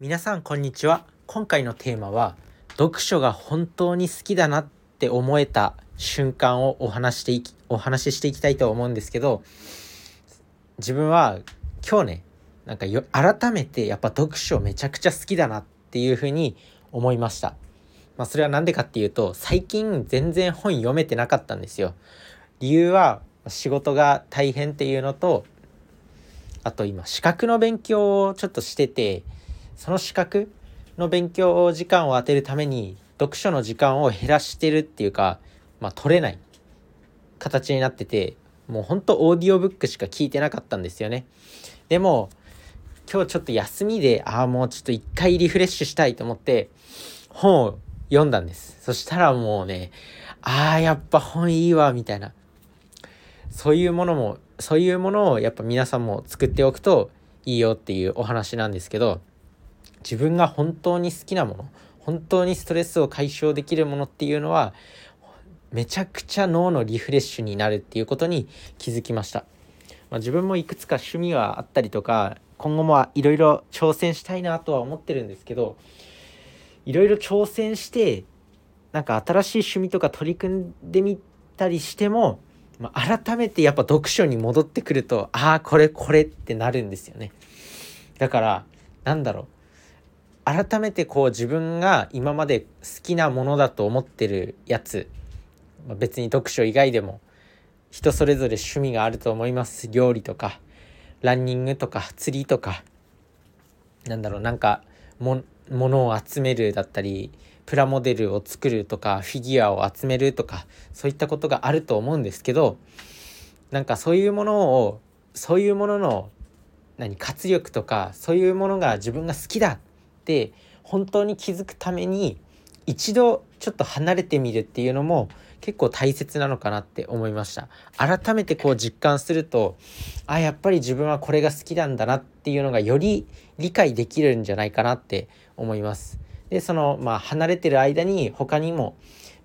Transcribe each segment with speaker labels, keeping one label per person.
Speaker 1: 皆さんこんにちは今回のテーマは読書が本当に好きだなって思えた瞬間をお話していきお話ししていきたいと思うんですけど自分は今日ねなんかよ改めてやっぱ読書めちゃくちゃ好きだなっていうふうに思いました。まあ、それは何でかっていうと最近全然本読めてなかったんですよ。理由は仕事が大変っていうのとあと今資格の勉強をちょっとしててその資格の勉強時間を当てるために読書の時間を減らしてるっていうか、まあ、取れない形になっててもうほんとオーディオブックしか聞いてなかったんですよね。でも今日ちょっと休みでああもうちょっと一回リフレッシュしたいと思って本を読んだんです。そしたらもうねああやっぱ本いいわみたいなそういうものもそういうものをやっぱ皆さんも作っておくといいよっていうお話なんですけど自分が本当に好きなもの本当にストレスを解消できるものっていうのはめちゃくちゃ脳のリフレッシュになるっていうことに気づきました、まあ、自分もいくつか趣味はあったりとか今後もいろいろ挑戦したいなとは思ってるんですけどいろいろ挑戦してなんか新しい趣味とか取り組んでみたりしてもまあ、改めてやっぱ読書に戻ってくるとああこれこれってなるんですよね。だからなんだろう。改めてこう自分が今まで好きなものだと思ってるやつ、ま、別に読書以外でも人それぞれ趣味があると思います。料理とかランニングとか釣りとかなんだろうなんかものを集めるだったりプラモデルを作るとかフィギュアを集めるとかそういったことがあると思うんですけどなんかそういうものをそういうものの何活力とかそういうものが自分が好きだって本当に気づくために一度ちょっと離れてみるっていうのも結構大切なのかなって思いました。改めてこう実感するとあやっぱり自分はこれが好きなんだなっていうのがより理解できるんじゃないかなって思います。でそのまあ離れてる間に他にも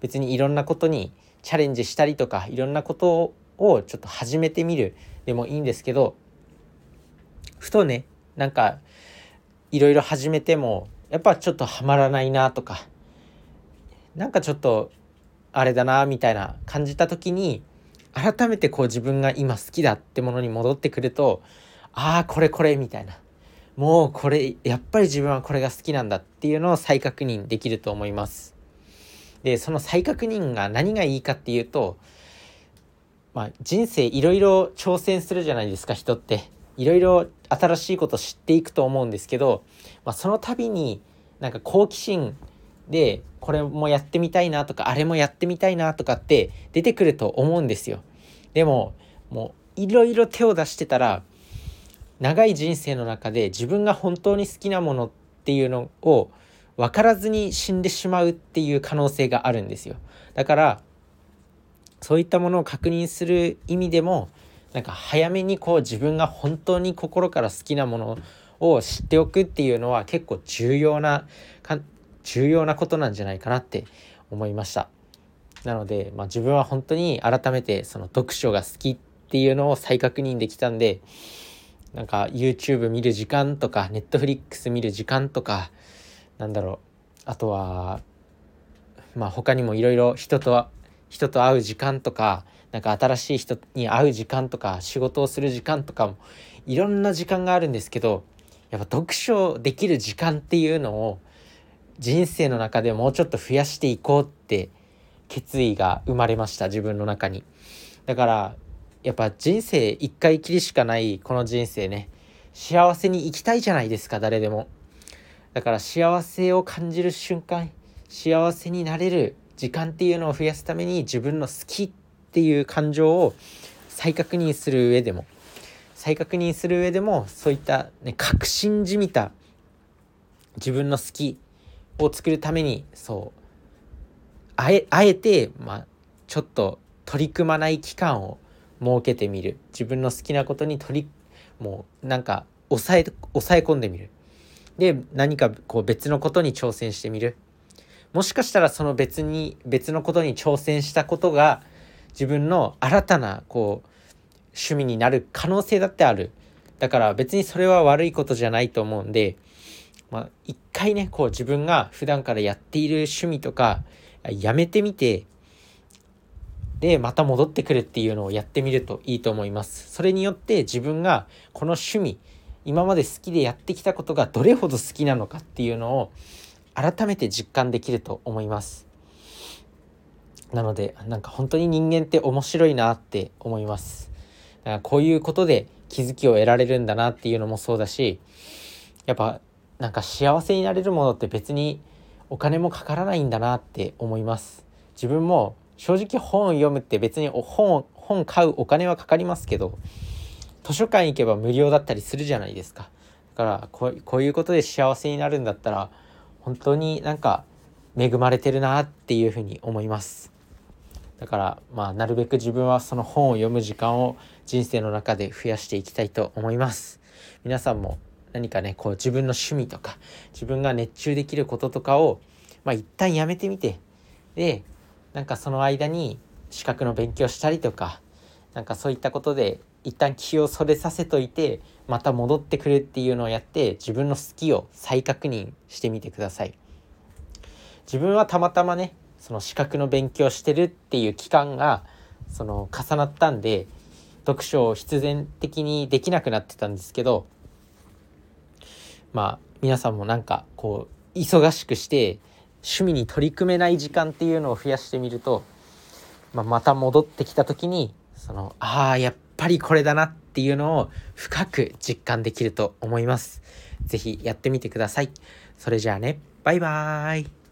Speaker 1: 別にいろんなことにチャレンジしたりとかいろんなことをちょっと始めてみるでもいいんですけどふとねなんかいろいろ始めてもやっぱちょっとはまらないなとかなんかちょっとあれだなみたいな感じた時に改めてこう自分が今好きだってものに戻ってくるとああこれこれみたいなもうこれやっぱり自分はこれが好きなんだっていうのを再確認できると思います。でその再確認が何がいいかっていうと、まあ、人生いろいろ挑戦するじゃないですか人って。いろいろ新しいこと知っていくと思うんですけど、まあ、その度になんか好奇心でこれもやってみたいなとかあれもやってみたいなとかって出てくると思うんですよ。でももういろいろ手を出してたら長い人生の中で自分が本当に好きなものっていうのを分からずに死んでしまうっていう可能性があるんですよ。だからそういったものを確認する意味でもなんか早めにこう自分が本当に心から好きなものを知っておくっていうのは結構重要なか重要なことなんじゃないかなって思いました。なので、まあ、自分は本当に改めてその読書が好きっていうのを再確認できたんでなんか YouTube 見る時間とか Netflix 見る時間とかなんだろうあとはまあ他にもいろいろ人と人と会う時間とかなんか新しい人に会う時間とか仕事をする時間とかもいろんな時間があるんですけどやっぱ読書できる時間っていうのを人生の中でもうちょっと増やしていこうって決意が生まれました自分の中に。だからやっぱ人生一回きりしかないこの人生ね幸せに生きたいじゃないですか誰でもだから幸せを感じる瞬間幸せになれる時間っていうのを増やすために自分の好きってていう感情を再確認する上でも再確認する上でもそういった、ね、確信じみた自分の好きを作るためにそうあえあえて、まあ、ちょっと取り組まない期間を設けてみる。自分の好きなことに取りもうなんか抑え抑え込んでみる。で何かこう別のことに挑戦してみる。もしかしたらその別に別のことに挑戦したことが自分の新たなこう趣味になる可能性だってある。だから別にそれは悪いことじゃないと思うんでまあ、一回ねこう自分が普段からやっている趣味とかやめてみてでまた戻ってくるっていうのをやってみるといいと思います。それによって自分がこの趣味今まで好きでやってきたことがどれほど好きなのかっていうのを改めて実感できると思います。なのでなんか本当に人間って面白いなって思います。だからこういうことで気づきを得られるんだなっていうのもそうだしやっぱなんか幸せになれるものって別にお金もかからないんだなって思います。自分も正直本を読むって別に本本買うお金はかかりますけど図書館行けば無料だったりするじゃないですか。だからこうこういうことで幸せになるんだったら本当になんか恵まれてるなっていうふうに思います。だからまあなるべく自分はその本を読む時間を人生の中で増やしていきたいと思います。皆さんも何かねこう自分の趣味とか自分が熱中できることとかをまあ一旦やめてみてでなんかその間に資格の勉強したりとかなんかそういったことで一旦気をそれさせといてまた戻ってくるっていうのをやって自分の好きを再確認してみてください。自分はたまたまねその資格の勉強してるっていう期間がその重なったんで読書を必然的にできなくなってたんですけどまあ皆さんもなんかこう忙しくして趣味に取り組めない時間っていうのを増やしてみると、まあ、また戻ってきた時にそのああやっぱりこれだなっていうのを深く実感できると思います。是非やってみてください。それじゃあねバイバーイ